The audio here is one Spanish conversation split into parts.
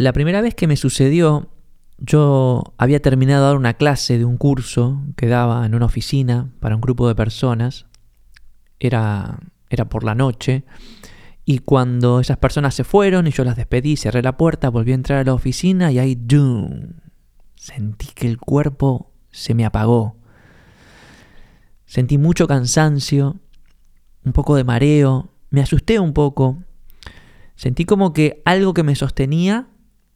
la primera vez que me sucedió, yo había terminado de dar una clase de un curso que daba en una oficina para un grupo de personas. Era, era por la noche. Y cuando esas personas se fueron y yo las despedí, cerré la puerta, volví a entrar a la oficina y ahí ¡dum! sentí que el cuerpo se me apagó. Sentí mucho cansancio, un poco de mareo, me asusté un poco. Sentí como que algo que me sostenía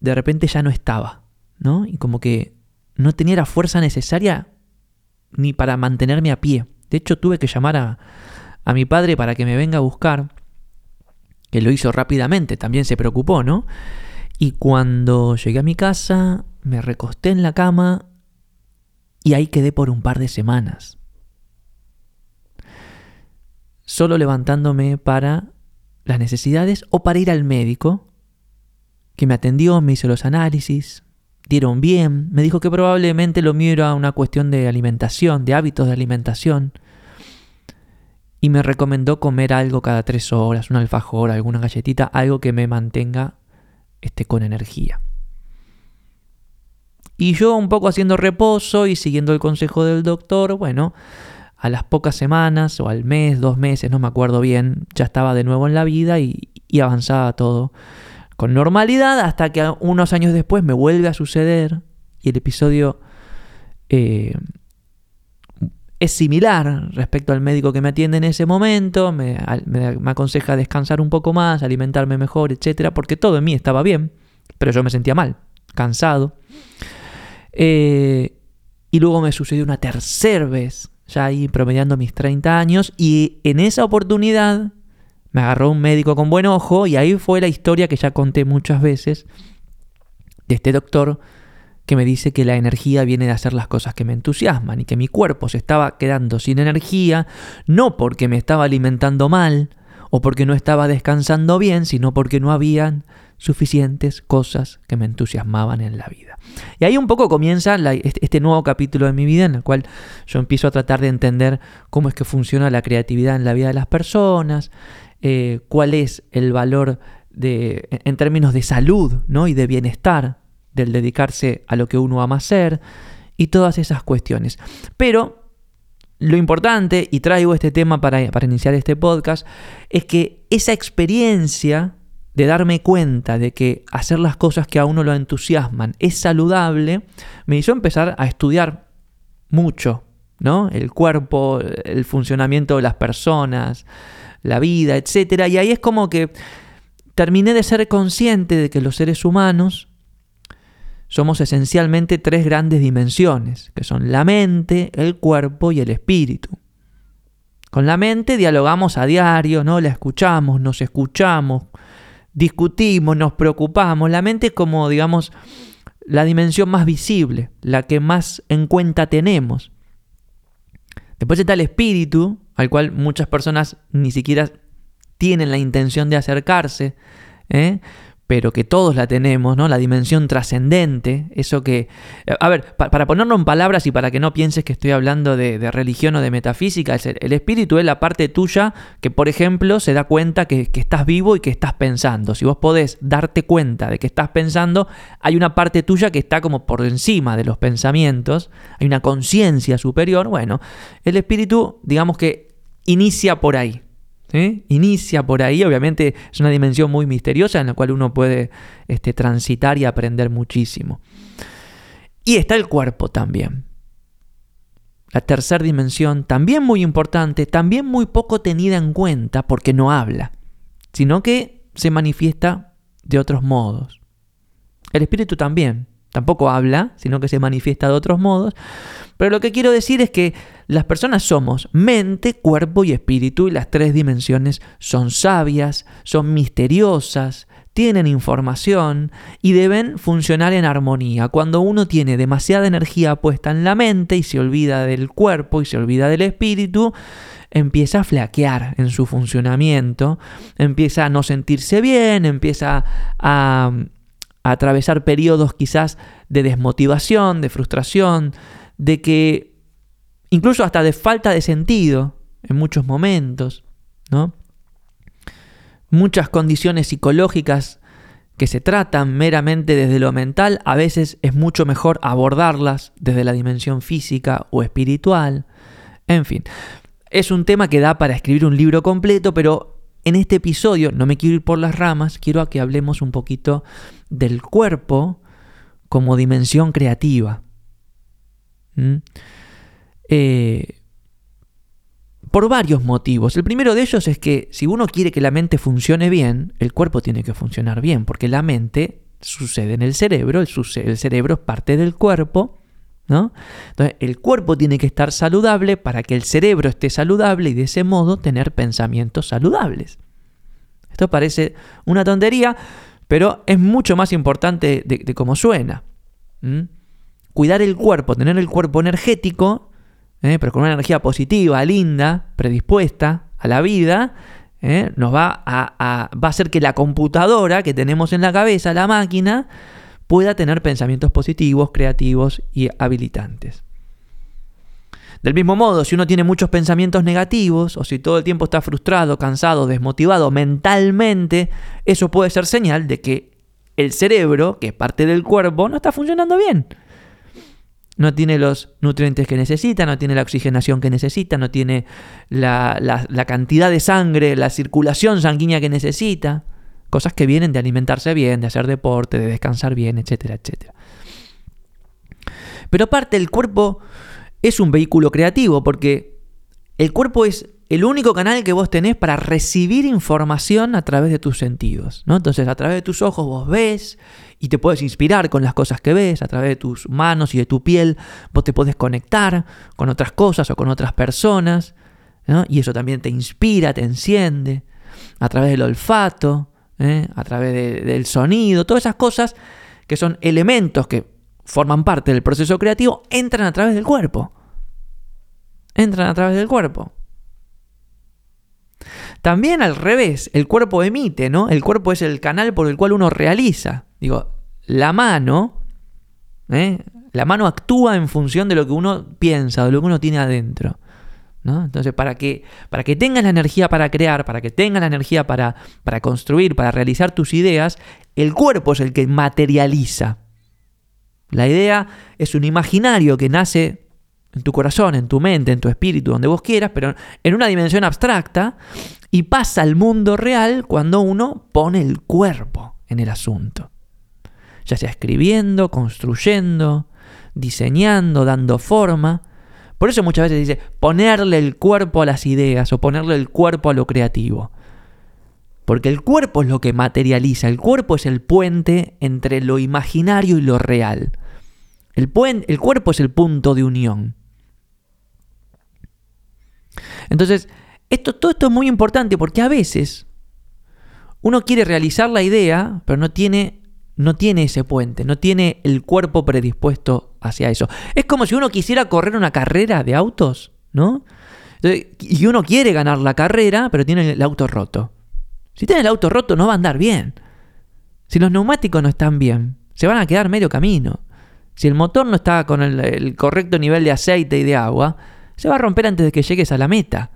de repente ya no estaba, ¿no? Y como que no tenía la fuerza necesaria ni para mantenerme a pie. De hecho, tuve que llamar a, a mi padre para que me venga a buscar, que lo hizo rápidamente, también se preocupó, ¿no? Y cuando llegué a mi casa, me recosté en la cama y ahí quedé por un par de semanas. Solo levantándome para las necesidades o para ir al médico, que me atendió, me hizo los análisis, dieron bien, me dijo que probablemente lo mío era una cuestión de alimentación, de hábitos de alimentación, y me recomendó comer algo cada tres horas, un alfajor, alguna galletita, algo que me mantenga este, con energía. Y yo un poco haciendo reposo y siguiendo el consejo del doctor, bueno, a las pocas semanas o al mes, dos meses, no me acuerdo bien, ya estaba de nuevo en la vida y, avanzaba todo con normalidad hasta que unos años después me vuelve a suceder y el episodio eh, es similar respecto al médico que me atiende en ese momento, me, aconseja descansar un poco más, alimentarme mejor, etcétera, porque todo en mí estaba bien, pero yo me sentía mal, cansado. Eh, y luego me sucedió una tercera vez, ya ahí promediando mis 30 años, y en esa oportunidad me agarró un médico con buen ojo, y ahí fue la historia que ya conté muchas veces de este doctor que me dice que la energía viene de hacer las cosas que me entusiasman y que mi cuerpo se estaba quedando sin energía, no porque me estaba alimentando mal o porque no estaba descansando bien, sino porque no habían suficientes cosas que me entusiasmaban en la vida. Y ahí un poco comienza este, este nuevo capítulo de mi vida en el cual yo empiezo a tratar de entender cómo es que funciona la creatividad en la vida de las personas, eh, cuál es el valor de, en términos de salud ¿no? y de bienestar del dedicarse a lo que uno ama hacer y todas esas cuestiones. Pero lo importante, y traigo este tema para, para iniciar este podcast, es que esa experiencia de darme cuenta de que hacer las cosas que a uno lo entusiasman es saludable, me hizo empezar a estudiar mucho, ¿no? El cuerpo, el funcionamiento de las personas, la vida, etc. Y ahí es como que terminé de ser consciente de que los seres humanos somos esencialmente tres grandes dimensiones, que son la mente, el cuerpo y el espíritu. Con la mente dialogamos a diario, ¿no? La escuchamos, nos escuchamos, discutimos, nos preocupamos. La mente es como, digamos, la dimensión más visible, la que más en cuenta tenemos. Después está el espíritu, al cual muchas personas ni siquiera tienen la intención de acercarse, ¿eh? Pero que todos la tenemos, ¿no? La dimensión trascendente, eso que... A ver, para ponerlo en palabras y para que no pienses que estoy hablando de, religión o de metafísica, el, espíritu es la parte tuya que, por ejemplo, se da cuenta que, que, estás vivo y que estás pensando. Si vos podés darte cuenta de que estás pensando, hay una parte tuya que está como por encima de los pensamientos, hay una conciencia superior, bueno, el espíritu, digamos que inicia por ahí, Inicia por ahí, obviamente es una dimensión muy misteriosa en la cual uno puede este, transitar y aprender muchísimo. Y está el cuerpo también. La tercera dimensión, también muy importante, también muy poco tenida en cuenta porque no habla, sino que se manifiesta de otros modos. El espíritu también, tampoco habla, sino que se manifiesta de otros modos. Pero lo que quiero decir es que las personas somos mente, cuerpo y espíritu y las tres dimensiones son sabias, son misteriosas, tienen información y deben funcionar en armonía. Cuando uno tiene demasiada energía puesta en la mente y se olvida del cuerpo y se olvida del espíritu, empieza a flaquear en su funcionamiento, empieza a no sentirse bien, empieza a atravesar periodos quizás de desmotivación, de frustración, de que incluso hasta de falta de sentido en muchos momentos, ¿no? Muchas condiciones psicológicas que se tratan meramente desde lo mental, a veces es mucho mejor abordarlas desde la dimensión física o espiritual. En fin, es un tema que da para escribir un libro completo, pero en este episodio, no me quiero ir por las ramas, quiero que hablemos un poquito del cuerpo como dimensión creativa. ¿Mm? Eh, por varios motivos. El primero de ellos es que si uno quiere que la mente funcione bien, el cuerpo tiene que funcionar bien, porque la mente sucede en el cerebro, el, cerebro es parte del cuerpo, ¿no? Entonces, el cuerpo tiene que estar saludable para que el cerebro esté saludable y de ese modo tener pensamientos saludables. Esto parece una tontería, pero es mucho más importante de, cómo suena. Cuidar el cuerpo, tener el cuerpo energético, ¿eh? pero con una energía positiva, linda, predispuesta a la vida, ¿eh? nos va a, va a hacer que la computadora que tenemos en la cabeza, la máquina, pueda tener pensamientos positivos, creativos y habilitantes. Del mismo modo, si uno tiene muchos pensamientos negativos o si todo el tiempo está frustrado, cansado, desmotivado mentalmente, eso puede ser señal de que el cerebro, que es parte del cuerpo, no está funcionando bien no tiene los nutrientes que necesita, no tiene la oxigenación que necesita, no tiene la, cantidad de sangre, la circulación sanguínea que necesita. Cosas que vienen de alimentarse bien, de hacer deporte, de descansar bien, etcétera, etcétera. Pero aparte el cuerpo es un vehículo creativo porque el cuerpo es el único canal que vos tenés para recibir información a través de tus sentidos. ¿no? Entonces, a través de tus ojos vos ves y te puedes inspirar con las cosas que ves, a través de tus manos y de tu piel vos te puedes conectar con otras cosas o con otras personas. Y eso también te inspira, te enciende. A través del olfato, ¿eh? a través del sonido, todas esas cosas que son elementos que forman parte del proceso creativo, entran a través del cuerpo. Entran a través del cuerpo. También al revés, el cuerpo emite, ¿no? El cuerpo es el canal por el cual uno realiza. Digo, la mano, ¿eh? la mano actúa en función de lo que uno piensa, de lo que uno tiene adentro. ¿no? Entonces, para que, para que tengas la energía para crear, para que tengas la energía para, para construir, para realizar tus ideas, el cuerpo es el que materializa. La idea es un imaginario que nace en tu corazón, en tu mente, en tu espíritu, donde vos quieras, pero en una dimensión abstracta y pasa al mundo real cuando uno pone el cuerpo en el asunto. Ya sea escribiendo, construyendo, diseñando, dando forma. Por eso muchas veces dice ponerle el cuerpo a las ideas o ponerle el cuerpo a lo creativo. Porque el cuerpo es lo que materializa, el cuerpo es el puente entre lo imaginario y lo real. El, el cuerpo es el punto de unión. Entonces, esto, todo esto es muy importante porque a veces uno quiere realizar la idea, pero no tiene, no tiene ese puente, no tiene el cuerpo predispuesto hacia eso. Es como si uno quisiera correr una carrera de autos, ¿no? y uno quiere ganar la carrera, pero tiene el auto roto. Si tiene el auto roto, no va a andar bien. Si los neumáticos no están bien, se van a quedar medio camino. Si el motor no está con el correcto nivel de aceite y de agua, se va a romper antes de que llegues a la meta.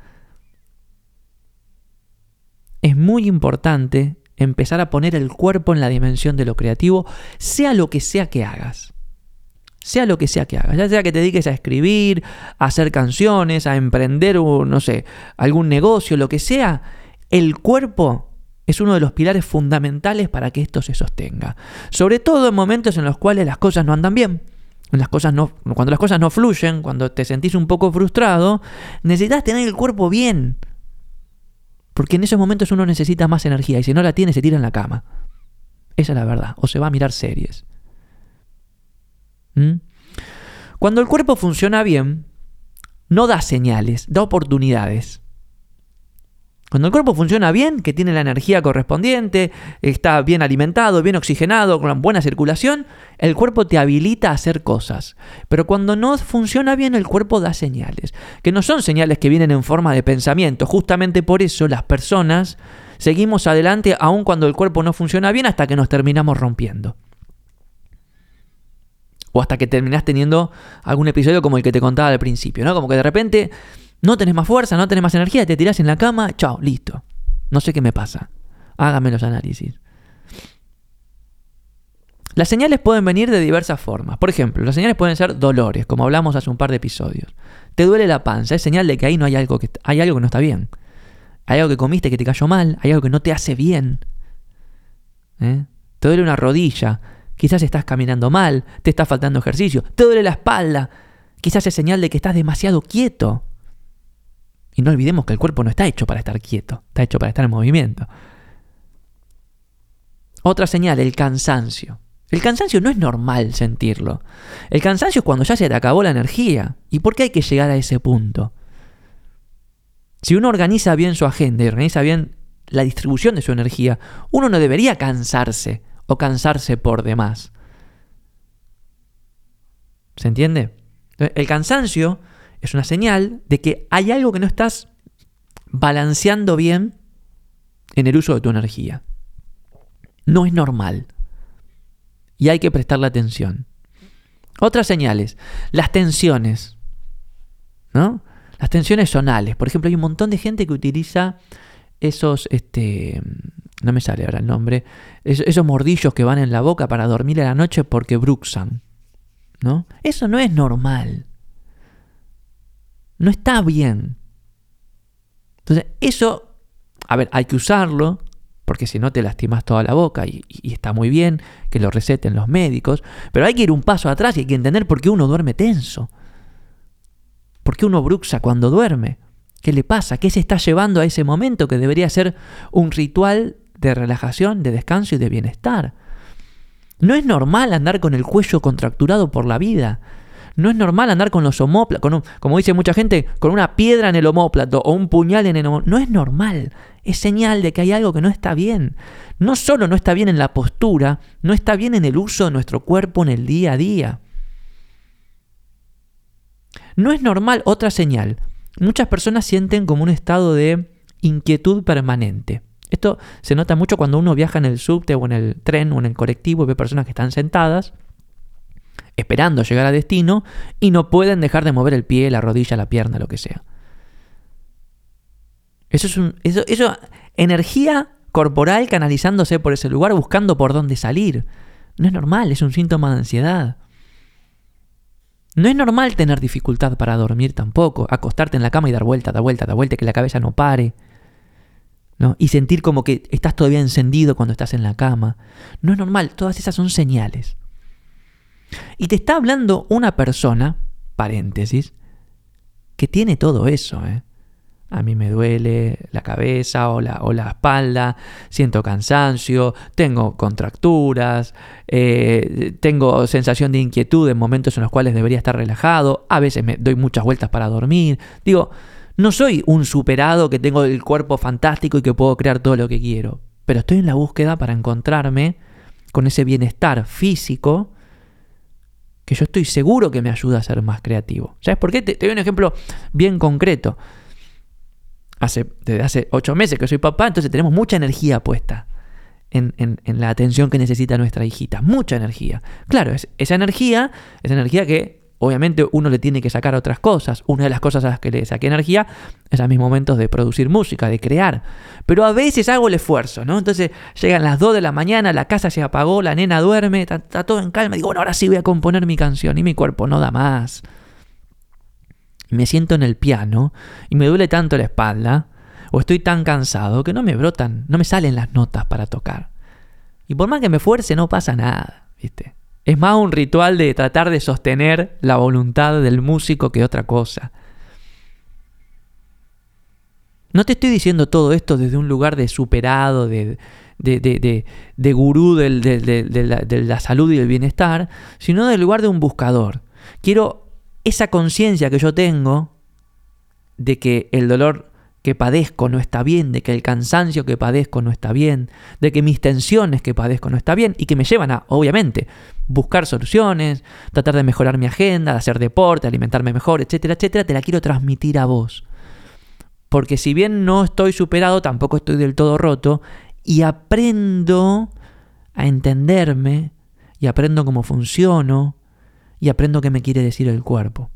Es muy importante empezar a poner el cuerpo en la dimensión de lo creativo, sea lo que sea que hagas. Sea lo que sea que hagas, ya sea que te dediques a escribir, a hacer canciones, a emprender, no sé, algún negocio, lo que sea, el cuerpo es uno de los pilares fundamentales para que esto se sostenga. Sobre todo en momentos en los cuales las cosas no andan bien no, cuando las cosas no fluyen, cuando te sentís un poco frustrado, necesitas tener el cuerpo bien. Porque en esos momentos uno necesita más energía y si no la tiene se tira en la cama. Esa es la verdad. O se va a mirar series. ¿Mm? Cuando el cuerpo funciona bien, no da señales, da oportunidades. Cuando el cuerpo funciona bien, que tiene la energía correspondiente, está bien alimentado, bien oxigenado, con buena circulación, el cuerpo te habilita a hacer cosas. Pero cuando no funciona bien, el cuerpo da señales, que no son señales que vienen en forma de pensamiento. Justamente por eso las personas seguimos adelante aun cuando el cuerpo no funciona bien hasta que nos terminamos rompiendo. O hasta que terminás teniendo algún episodio como el que te contaba al principio, ¿no? Como que de repente no tenés más fuerza, no tenés más energía, te tirás en la cama, chao, listo. No sé qué me pasa. Hágame los análisis. Las señales pueden venir de diversas formas. Por ejemplo, las señales pueden ser dolores, como hablamos hace un par de episodios. Te duele la panza, es señal de que ahí no hay algo que, hay algo que no está bien. Hay algo que comiste que te cayó mal, hay algo que no te hace bien. ¿Eh? Te duele una rodilla, quizás estás caminando mal, te está faltando ejercicio, te duele la espalda, quizás es señal de que estás demasiado quieto. Y no olvidemos que el cuerpo no está hecho para estar quieto, está hecho para estar en movimiento. Otra señal, el cansancio. El cansancio no es normal sentirlo. El cansancio es cuando ya se te acabó la energía. ¿Y por qué hay que llegar a ese punto? Si uno organiza bien su agenda y organiza bien la distribución de su energía, uno no debería cansarse o cansarse por demás. ¿Se entiende? El cansancio es una señal de que hay algo que no estás balanceando bien en el uso de tu energía. No es normal. Y hay que prestarle atención. Otras señales, las tensiones. ¿No? Las tensiones sonales. Por ejemplo, hay un montón de gente que utiliza esos, este, no me sale ahora el nombre, esos, mordillos que van en la boca para dormir a la noche porque bruxan. ¿No? Eso no es normal. No está bien. Entonces, eso, a ver, hay que usarlo, porque si no te lastimas toda la boca y, está muy bien que lo receten los médicos, pero hay que ir un paso atrás y hay que entender por qué uno duerme tenso. ¿Por qué uno bruxa cuando duerme? ¿Qué le pasa? ¿Qué se está llevando a ese momento que debería ser un ritual de relajación, de descanso y de bienestar? No es normal andar con el cuello contracturado por la vida. No es normal andar con los omóplatos, como dice mucha gente, con una piedra en el omóplato o un puñal en el omóplato. No es normal. Es señal de que hay algo que no está bien. No solo no está bien en la postura, no está bien en el uso de nuestro cuerpo en el día a día. No es normal otra señal muchas personas sienten como un estado de inquietud permanente. Esto se nota mucho cuando uno viaja en el subte o en el tren o en el colectivo y ve personas que están sentadas esperando llegar a destino y no pueden dejar de mover el pie, la rodilla, la pierna, lo que sea. Eso es un, eso, eso, energía corporal canalizándose por ese lugar buscando por dónde salir. No es normal, es un síntoma de ansiedad. No es normal tener dificultad para dormir tampoco, acostarte en la cama y dar vuelta, dar vuelta, dar vuelta, que la cabeza no pare. ¿no? Y sentir como que estás todavía encendido cuando estás en la cama. No es normal, todas esas son señales. Y te está hablando una persona, paréntesis, que tiene todo eso, ¿eh? A mí me duele la cabeza o la, o la espalda, siento cansancio, tengo contracturas, eh, tengo sensación de inquietud en momentos en los cuales debería estar relajado, a veces me doy muchas vueltas para dormir. Digo, no soy un superado que tengo el cuerpo fantástico y que puedo crear todo lo que quiero, pero estoy en la búsqueda para encontrarme con ese bienestar físico que yo estoy seguro que me ayuda a ser más creativo. ¿Sabes por qué? te doy un ejemplo bien concreto hace, desde hace ocho meses que soy papá, entonces tenemos mucha energía puesta en, la atención que necesita nuestra hijita. Mucha energía. Claro, es, esa energía, esa energía que obviamente uno le tiene que sacar otras cosas. Una de las cosas a las que le saqué energía es a mis momentos de producir música, de crear. Pero a veces hago el esfuerzo, ¿no? Entonces llegan las 2 de la mañana, la casa se apagó, la nena duerme, está, todo en calma. Digo, bueno, ahora sí voy a componer mi canción y mi cuerpo no da más me siento en el piano y me duele tanto la espalda, o estoy tan cansado que no me brotan, no me salen las notas para tocar. Y por más que me esfuerce, no pasa nada, ¿viste? Es más un ritual de tratar de sostener la voluntad del músico que otra cosa. No te estoy diciendo todo esto desde un lugar de superado, de, de, de, de gurú del, de, la, de la salud y del bienestar, sino del lugar de un buscador. Quiero esa conciencia que yo tengo de que el dolor que padezco no está bien, de que el cansancio que padezco no está bien, de que mis tensiones que padezco no está bien y que me llevan a, obviamente, buscar soluciones, tratar de mejorar mi agenda, de hacer deporte, alimentarme mejor, etcétera, etcétera, te la quiero transmitir a vos. Porque si bien no estoy superado, tampoco estoy del todo roto y aprendo a entenderme y aprendo cómo funciono y aprendo qué me quiere decir el cuerpo.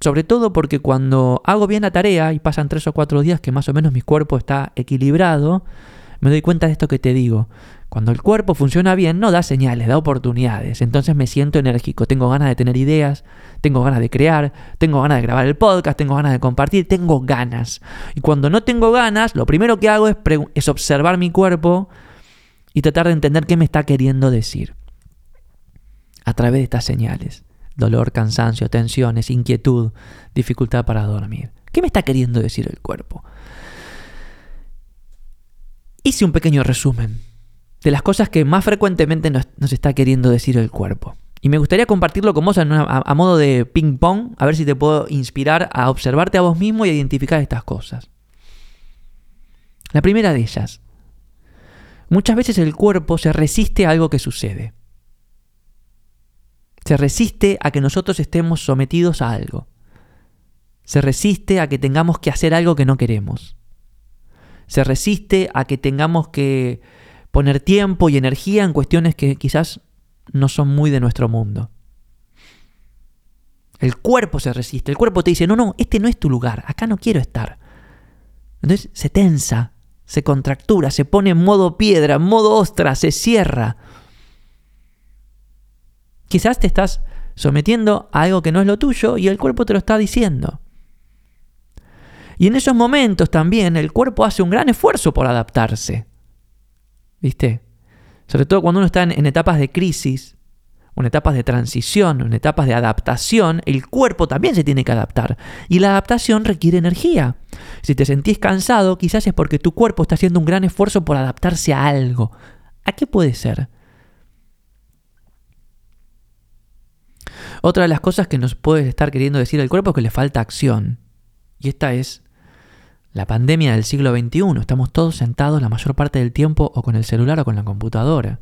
Sobre todo porque cuando hago bien la tarea y pasan tres o cuatro días que más o menos mi cuerpo está equilibrado, me doy cuenta de esto que te digo, Cuando el cuerpo funciona bien, no da señales, da oportunidades. Entonces me siento enérgico, tengo ganas de tener ideas, tengo ganas de crear, tengo ganas de grabar el podcast, tengo ganas de compartir, tengo ganas. Y cuando no tengo ganas, lo primero que hago es, es observar mi cuerpo y tratar de entender qué me está queriendo decir. A través de estas señales. Dolor, cansancio, tensiones, inquietud, dificultad para dormir. ¿Qué me está queriendo decir el cuerpo? Hice un pequeño resumen de las cosas que más frecuentemente nos, está queriendo decir el cuerpo. Y me gustaría compartirlo con vos a, modo de ping pong, a ver si te puedo inspirar a observarte a vos mismo y a identificar estas cosas. La primera de ellas. Muchas veces el cuerpo se resiste a algo que sucede. Se resiste a que nosotros estemos sometidos a algo. Se resiste a que tengamos que hacer algo que no queremos. Se resiste a que tengamos que poner tiempo y energía en cuestiones que quizás no son muy de nuestro mundo. El cuerpo se resiste, el cuerpo te dice, no, no, este no es tu lugar, acá no quiero estar. Entonces se tensa, se contractura, se pone en modo piedra, en modo ostra, se cierra. Quizás te estás sometiendo a algo que no es lo tuyo y el cuerpo te lo está diciendo. Y en esos momentos también el cuerpo hace un gran esfuerzo por adaptarse. ¿Viste? Sobre todo cuando uno está en, etapas de crisis, en etapas de transición, en etapas de adaptación, el cuerpo también se tiene que adaptar. Y la adaptación requiere energía. Si te sentís cansado, quizás es porque tu cuerpo está haciendo un gran esfuerzo por adaptarse a algo. ¿A qué puede ser? Otra de las cosas que nos puede estar queriendo decir el cuerpo es que le falta acción. Y esta es la pandemia del siglo XXI. Estamos todos sentados la mayor parte del tiempo o con el celular o con la computadora.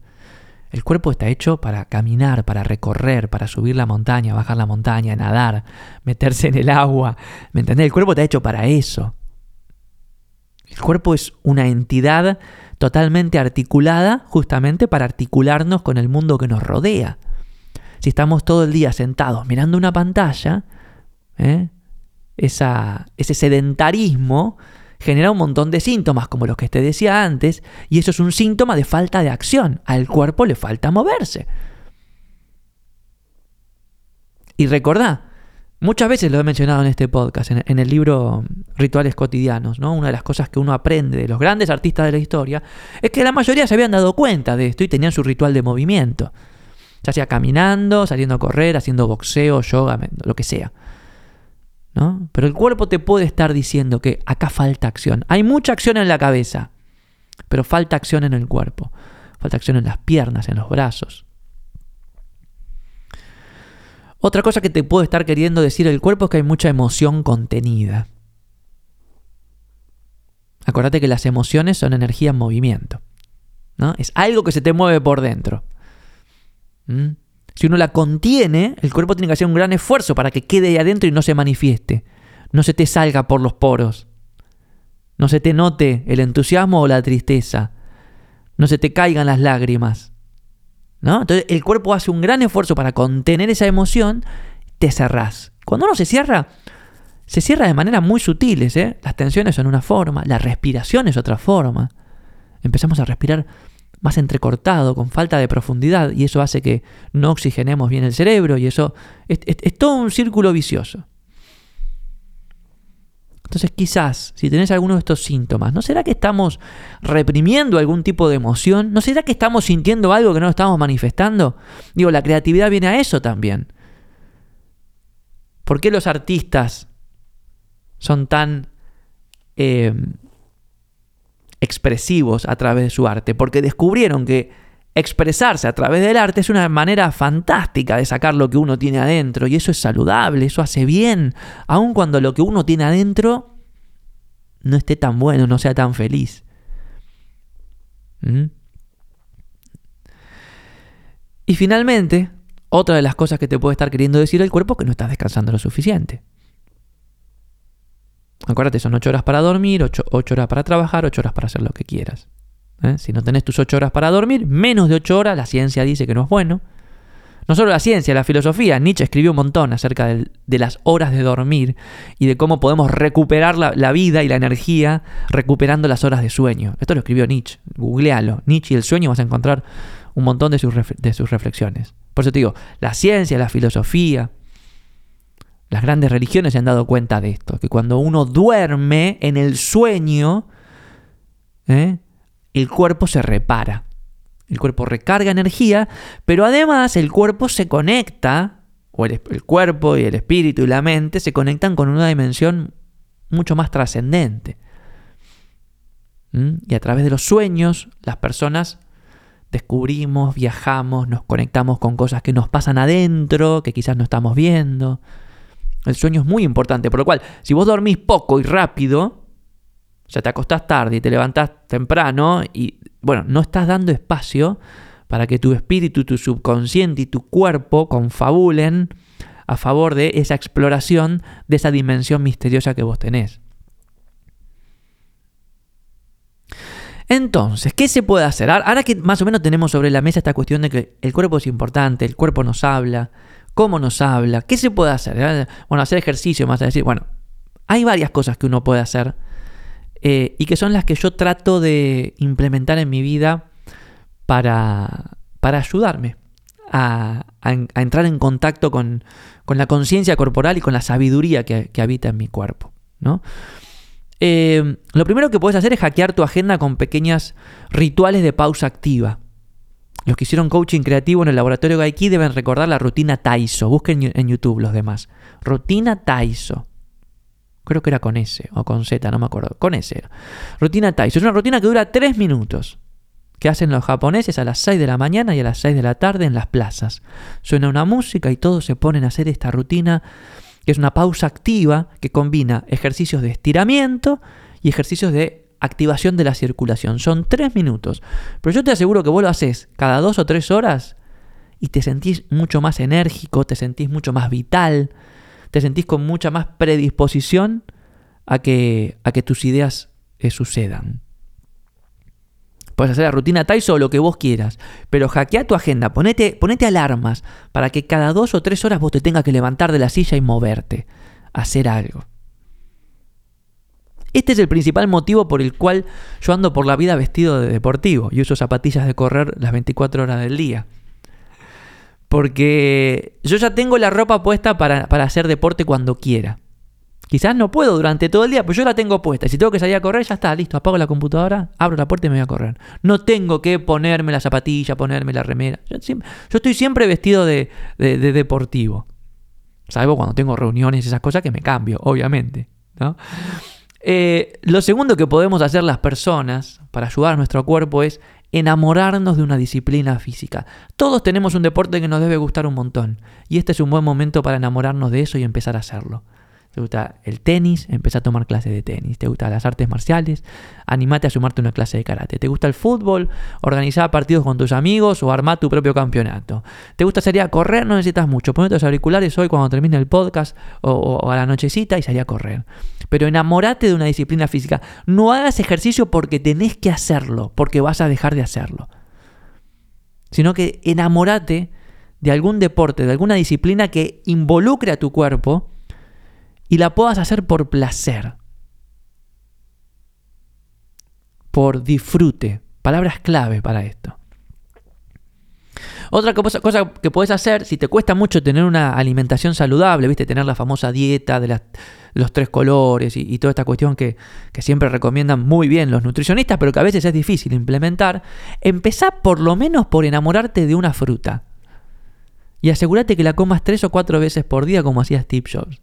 El cuerpo está hecho para caminar, para recorrer, para subir la montaña, bajar la montaña, nadar, meterse en el agua. ¿Me entendés? El cuerpo está hecho para eso. El cuerpo es una entidad totalmente articulada justamente para articularnos con el mundo que nos rodea. Si estamos todo el día sentados mirando una pantalla, ¿eh? Ese sedentarismo genera un montón de síntomas, como los que te decía antes, y eso es un síntoma de falta de acción. Al cuerpo le falta moverse. Y recordá, muchas veces lo he mencionado en este podcast, en, el libro Rituales Cotidianos, ¿no? Una de las cosas que uno aprende de los grandes artistas de la historia es que la mayoría se habían dado cuenta de esto y tenían su ritual de movimiento. Ya sea caminando, saliendo a correr, haciendo boxeo, yoga, lo que sea. Pero el cuerpo te puede estar diciendo que acá falta acción. Hay mucha acción en la cabeza, pero falta acción en el cuerpo. Falta acción en las piernas, en los brazos. Otra cosa que te puede estar queriendo decir el cuerpo es que hay mucha emoción contenida. Acordate que las emociones son energía en movimiento. ¿no? Es algo que se te mueve por dentro. ¿Mm? Si uno la contiene, el cuerpo tiene que hacer un gran esfuerzo para que quede ahí adentro y no se manifieste. No se te salga por los poros. No se te note el entusiasmo o la tristeza. No se te caigan las lágrimas. ¿No? Entonces el cuerpo hace un gran esfuerzo para contener esa emoción, te cerrás. Cuando uno se cierra, se cierra de manera muy sutiles. ¿eh? Las tensiones son una forma, la respiración es otra forma. Empezamos a respirar más entrecortado, con falta de profundidad, y eso hace que no oxigenemos bien el cerebro, y eso es, todo un círculo vicioso. Entonces quizás, si tenés alguno de estos síntomas, ¿no será que estamos reprimiendo algún tipo de emoción? ¿No será que estamos sintiendo algo que no estamos manifestando? Digo, la creatividad viene a eso también. ¿Por qué los artistas son tan eh, expresivos a través de su arte, porque descubrieron que expresarse a través del arte es una manera fantástica de sacar lo que uno tiene adentro y eso es saludable, eso hace bien, aun cuando lo que uno tiene adentro no esté tan bueno, no sea tan feliz. ¿Mm? Y finalmente, otra de las cosas que te puede estar queriendo decir el cuerpo es que no estás descansando lo suficiente. Acuérdate, son 8 horas para dormir, 8, horas para trabajar, 8 horas para hacer lo que quieras. ¿eh? Si no tenés tus 8 horas para dormir, menos de 8 horas, la ciencia dice que no es bueno. No solo la ciencia, la filosofía. Nietzsche escribió un montón acerca de, las horas de dormir y de cómo podemos recuperar la, vida y la energía recuperando las horas de sueño. Esto lo escribió Nietzsche. Googlealo. Nietzsche y el sueño vas a encontrar un montón de sus, de sus reflexiones. Por eso te digo, la ciencia, la filosofía, las grandes religiones se han dado cuenta de esto, que cuando uno duerme en el sueño, ¿eh? el cuerpo se repara. El cuerpo recarga energía, pero además el cuerpo se conecta, o el, cuerpo y el espíritu y la mente se conectan con una dimensión mucho más trascendente. Y a través de los sueños, las personas descubrimos, viajamos, nos conectamos con cosas que nos pasan adentro, que quizás no estamos viendo. El sueño es muy importante, por lo cual, si vos dormís poco y rápido, o sea, te acostás tarde y te levantás temprano y, bueno, no estás dando espacio para que tu espíritu, tu subconsciente y tu cuerpo confabulen a favor de esa exploración de esa dimensión misteriosa que vos tenés. Entonces, ¿qué se puede hacer? Ahora que más o menos tenemos sobre la mesa esta cuestión de que el cuerpo es importante, el cuerpo nos habla, cómo nos habla, ¿qué se puede hacer? Bueno, hacer ejercicio, más a decir, bueno, hay varias cosas que uno puede hacer eh, y que son las que yo trato de implementar en mi vida para, para ayudarme a, entrar en contacto con, la conciencia corporal y con la sabiduría que, habita en mi cuerpo. ¿no? Eh, lo primero que puedes hacer es hackear tu agenda con pequeños rituales de pausa activa. Los que hicieron coaching creativo en el laboratorio Gaiki deben recordar la rutina Taiso. Busquen en YouTube los demás. Rutina Taiso. Creo que era con S o con Z, no me acuerdo. Con S Rutina Taiso. Es una rutina que dura 3 minutos. Que hacen los japoneses a las 6 de la mañana y a las 6 de la tarde en las plazas. Suena una música y todos se ponen a hacer esta rutina, que es una pausa activa que combina ejercicios de estiramiento y ejercicios de activación de la circulación. Son 3 minutos. Pero yo te aseguro que vos lo haces cada 2 o 3 horas y te sentís mucho más enérgico, te sentís mucho más vital te sentís con mucha más predisposición a que, a que tus ideas eh, sucedan. Puedes hacer la rutina Taiso o lo que vos quieras, pero hackea tu agenda, ponete, ponete alarmas para que cada dos o tres horas vos te tengas que levantar de la silla y moverte, hacer algo. Este es el principal motivo por el cual yo ando por la vida vestido de deportivo y uso zapatillas de correr las 24 horas del día. Porque yo ya tengo la ropa puesta para, hacer deporte cuando quiera. Quizás no puedo durante todo el día, pero yo la tengo puesta. Si tengo que salir a correr, ya está, listo. Apago la computadora, abro la puerta y me voy a correr. No tengo que ponerme la zapatilla, ponerme la remera. Yo, estoy siempre vestido de, deportivo. Salvo cuando tengo reuniones y esas cosas que me cambio, obviamente. Eh, lo segundo que podemos hacer las personas para ayudar a nuestro cuerpo es enamorarnos de una disciplina física. Todos tenemos un deporte que nos debe gustar un montón y este es un buen momento para enamorarnos de eso y empezar a hacerlo. ¿Te gusta el tenis? Empieza a tomar clases de tenis. ¿Te gustan las artes marciales? Animate a sumarte a una clase de karate. ¿Te gusta el fútbol? Organiza partidos con tus amigos o arma tu propio campeonato. ¿Te gusta salir a correr? No necesitas mucho. Ponete los auriculares hoy cuando termine el podcast o, a la nochecita y salí a correr. Pero enamorate de una disciplina física. No hagas ejercicio porque tenés que hacerlo, porque vas a dejar de hacerlo. Sino que enamorate de algún deporte, de alguna disciplina que involucre a tu cuerpo y la puedas hacer por placer, por disfrute. Palabras clave para esto. Otra cosa, que puedes hacer, si te cuesta mucho tener una alimentación saludable, viste, tener la famosa dieta de los tres colores y, toda esta cuestión que, que, siempre recomiendan muy bien los nutricionistas, pero que a veces es difícil implementar, empezá por lo menos por enamorarte de una fruta. Y asegúrate que la comas tres o cuatro veces por día como hacía Steve Jobs.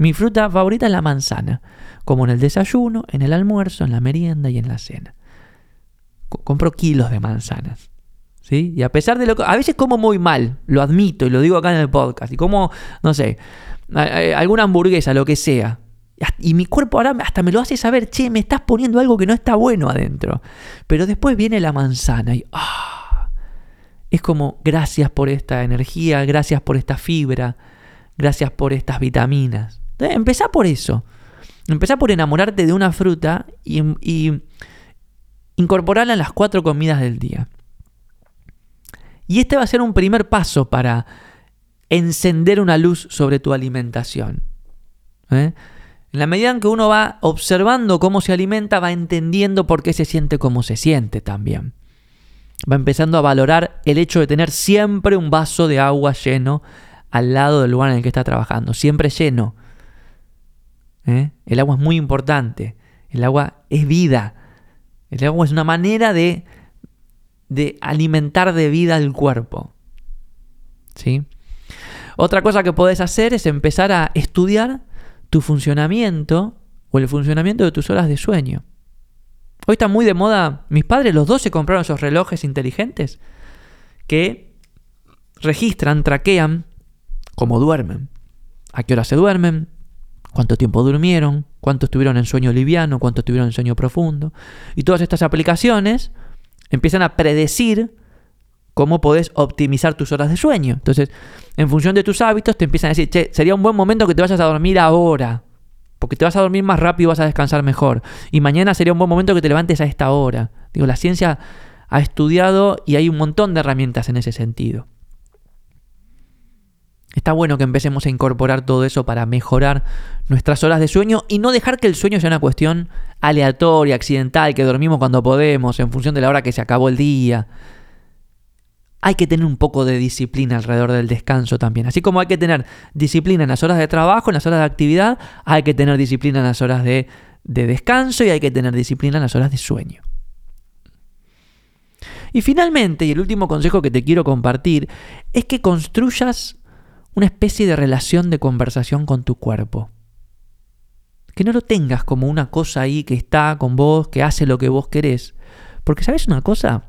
Mi fruta favorita es la manzana, como en el desayuno, en el almuerzo, en la merienda y en la cena. compro kilos de manzanas. ¿Sí? Y a pesar de lo que... A veces como muy mal, lo admito y lo digo acá en el podcast. Y como, no sé, alguna hamburguesa, lo que sea. Y mi cuerpo ahora hasta me lo hace saber, che, me estás poniendo algo que no está bueno adentro. Pero después viene la manzana y... ¡ah! Es como, gracias por esta energía, gracias por esta fibra, gracias por estas vitaminas. Empezá por eso. Empezá por enamorarte de una fruta y, y incorporarla en las cuatro comidas del día. Y este va a ser un primer paso para encender una luz sobre tu alimentación. ¿eh? En la medida en que uno va observando cómo se alimenta, va entendiendo por qué se siente como se siente también. Va empezando a valorar el hecho de tener siempre un vaso de agua lleno al lado del lugar en el que está trabajando, siempre lleno. ¿Eh? El agua es muy importante, el agua es vida, el agua es una manera de, de alimentar de vida al cuerpo. ¿Sí? Otra cosa que podés hacer es empezar a estudiar tu funcionamiento o el funcionamiento de tus horas de sueño. Hoy está muy de moda, mis padres los dos se compraron esos relojes inteligentes que registran, traquean cómo duermen, a qué hora se duermen, cuánto tiempo durmieron, cuánto estuvieron en sueño liviano, cuánto estuvieron en sueño profundo. Y todas estas aplicaciones empiezan a predecir cómo podés optimizar tus horas de sueño. Entonces, en función de tus hábitos, te empiezan a decir, che, sería un buen momento que te vayas a dormir ahora. Porque te vas a dormir más rápido y vas a descansar mejor. Y mañana sería un buen momento que te levantes a esta hora. Digo, la ciencia ha estudiado y hay un montón de herramientas en ese sentido. Está bueno que empecemos a incorporar todo eso para mejorar nuestras horas de sueño y no dejar que el sueño sea una cuestión aleatoria, accidental, que dormimos cuando podemos, en función de la hora que se acabó el día hay que tener un poco de disciplina alrededor del descanso también. Así como hay que tener disciplina en las horas de trabajo, en las horas de actividad, hay que tener disciplina en las horas de, descanso y hay que tener disciplina en las horas de sueño. Y finalmente, y el último consejo que te quiero compartir, es que construyas una especie de relación de conversación con tu cuerpo. Que no lo tengas como una cosa ahí que está con vos, que hace lo que vos querés. Porque sabes una cosa,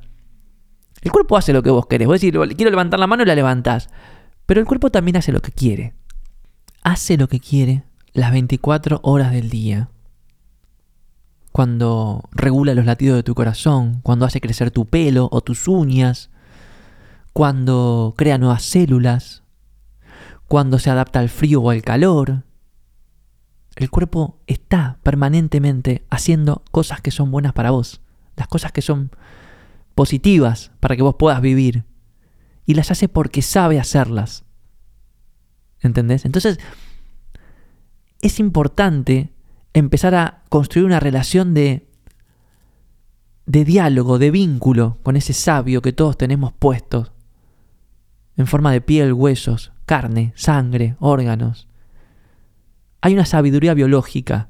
el cuerpo hace lo que vos querés. Vos decís, quiero levantar la mano y la levantás. Pero el cuerpo también hace lo que quiere. Hace lo que quiere las 24 horas del día. Cuando regula los latidos de tu corazón, cuando hace crecer tu pelo o tus uñas, cuando crea nuevas células, cuando se adapta al frío o al calor. El cuerpo está permanentemente haciendo cosas que son buenas para vos, las cosas que son positivas para que vos puedas vivir. Y las hace porque sabe hacerlas. ¿Entendés? Entonces, es importante empezar a construir una relación de, de diálogo, de vínculo con ese sabio que todos tenemos puestos, en forma de piel, huesos, carne, sangre, órganos. Hay una sabiduría biológica.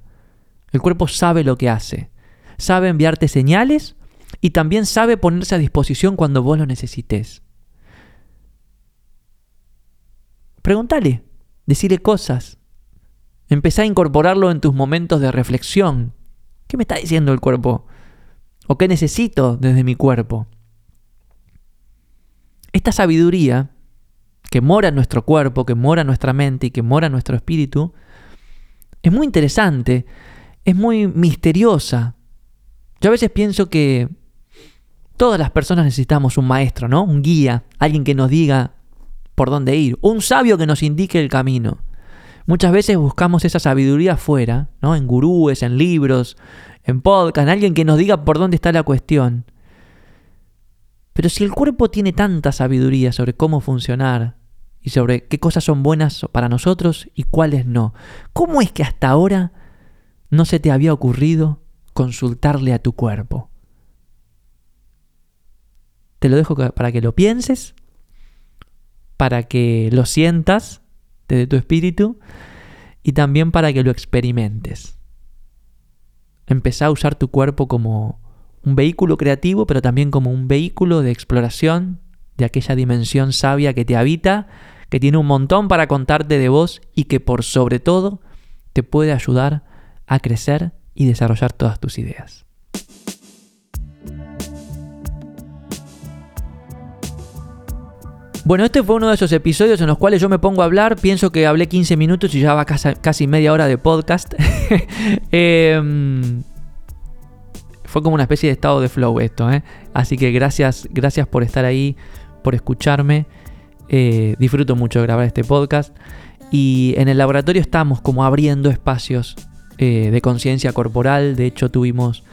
El cuerpo sabe lo que hace. Sabe enviarte señales y también sabe ponerse a disposición cuando vos lo necesites. Pregúntale, decirle cosas. Empezá a incorporarlo en tus momentos de reflexión. ¿Qué me está diciendo el cuerpo? ¿O qué necesito desde mi cuerpo? Esta sabiduría que mora en nuestro cuerpo, que mora en nuestra mente y que mora en nuestro espíritu, es muy interesante, es muy misteriosa. Yo a veces pienso que Todas las personas necesitamos un maestro, ¿no? Un guía, alguien que nos diga por dónde ir, un sabio que nos indique el camino. Muchas veces buscamos esa sabiduría afuera, ¿no? En gurúes, en libros, en podcast, en alguien que nos diga por dónde está la cuestión. Pero si el cuerpo tiene tanta sabiduría sobre cómo funcionar y sobre qué cosas son buenas para nosotros y cuáles no, ¿cómo es que hasta ahora no se te había ocurrido consultarle a tu cuerpo? Te lo dejo para que lo pienses, para que lo sientas desde tu espíritu y también para que lo experimentes. Empezá a usar tu cuerpo como un vehículo creativo, pero también como un vehículo de exploración de aquella dimensión sabia que te habita, que tiene un montón para contarte de vos y que por sobre todo te puede ayudar a crecer y desarrollar todas tus ideas. Bueno, este fue uno de esos episodios en los cuales yo me pongo a hablar, pienso que hablé 15 minutos y ya va casi, media hora de podcast. Em, fue como una especie de estado de flow esto, ¿eh? Así que gracias, gracias por estar ahí, por escucharme. Eh, disfruto mucho grabar este podcast. Y en el laboratorio estamos como abriendo espacios eh, de conciencia corporal. De hecho, tuvimos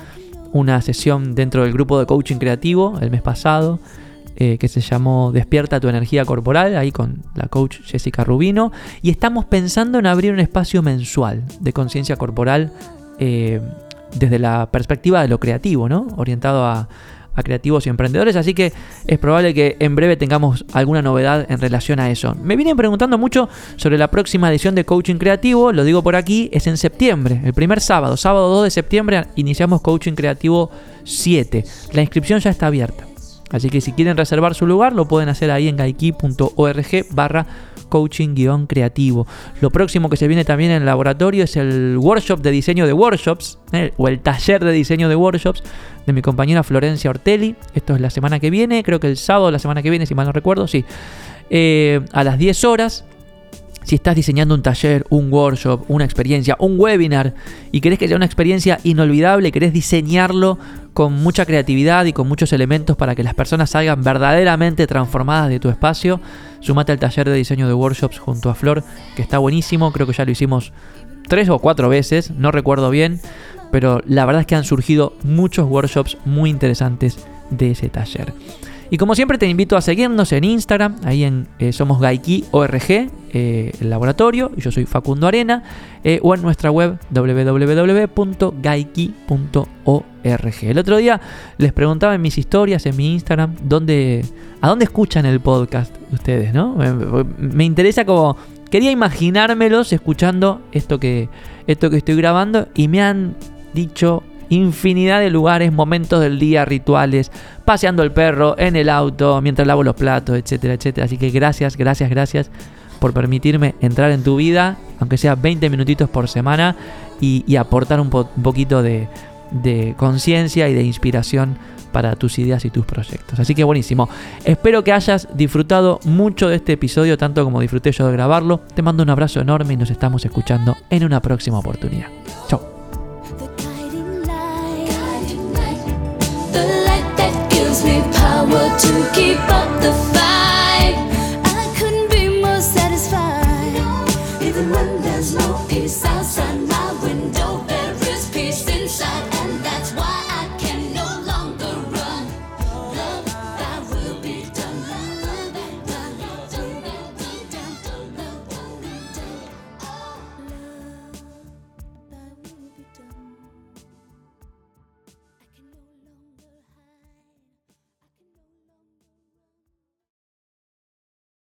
una sesión dentro del grupo de coaching creativo el mes pasado eh, que se llamó Despierta tu energía corporal, ahí con la coach Jessica Rubino. Y estamos pensando en abrir un espacio mensual de conciencia corporal desde la perspectiva de lo creativo, ¿no? Orientado a, creativos y emprendedores, así que es probable que en breve tengamos alguna novedad en relación a eso. Me vienen preguntando mucho sobre la próxima edición de Coaching Creativo, lo digo por aquí, es en septiembre, el primer sábado, sábado 2 de septiembre iniciamos Coaching Creativo 7. La inscripción ya está abierta. Así que si quieren reservar su lugar, lo pueden hacer ahí en gaiki.org barra coaching-creativo. Lo próximo que se viene también en el laboratorio es el workshop de diseño de workshops, eh, o el taller de diseño de workshops de mi compañera Florencia Ortelli. Esto es la semana que viene, creo que el sábado la semana que viene, si mal no recuerdo, sí. Eh, a las 10 horas si estás diseñando un taller, un workshop, una experiencia, un webinar y querés que sea una experiencia inolvidable, querés diseñarlo con mucha creatividad y con muchos elementos para que las personas salgan verdaderamente transformadas de tu espacio, sumate al taller de diseño de workshops junto a Flor, que está buenísimo, creo que ya lo hicimos tres o cuatro veces, no recuerdo bien, pero la verdad es que han surgido muchos workshops muy interesantes de ese taller. Y como siempre te invito a seguirnos en Instagram, ahí en eh, somos eh, el laboratorio, y yo soy Facundo Arena, eh, o en nuestra web www.gaiki.org. El otro día les preguntaba en mis historias, en mi Instagram, dónde, a dónde escuchan el podcast ustedes, ¿no? Me, interesa como... Quería imaginármelos escuchando esto que, esto que estoy grabando y me han dicho infinidad de lugares, momentos del día, rituales, paseando el perro, en el auto, mientras lavo los platos, etcétera, etcétera. Así que gracias, gracias, gracias por permitirme entrar en tu vida, aunque sea 20 minutitos por semana, y, aportar un, poquito de, conciencia y de inspiración para tus ideas y tus proyectos. Así que buenísimo. Espero que hayas disfrutado mucho de este episodio, tanto como disfruté yo de grabarlo. Te mando un abrazo enorme y nos estamos escuchando en una próxima oportunidad. Chao. gives me power to keep up the fight.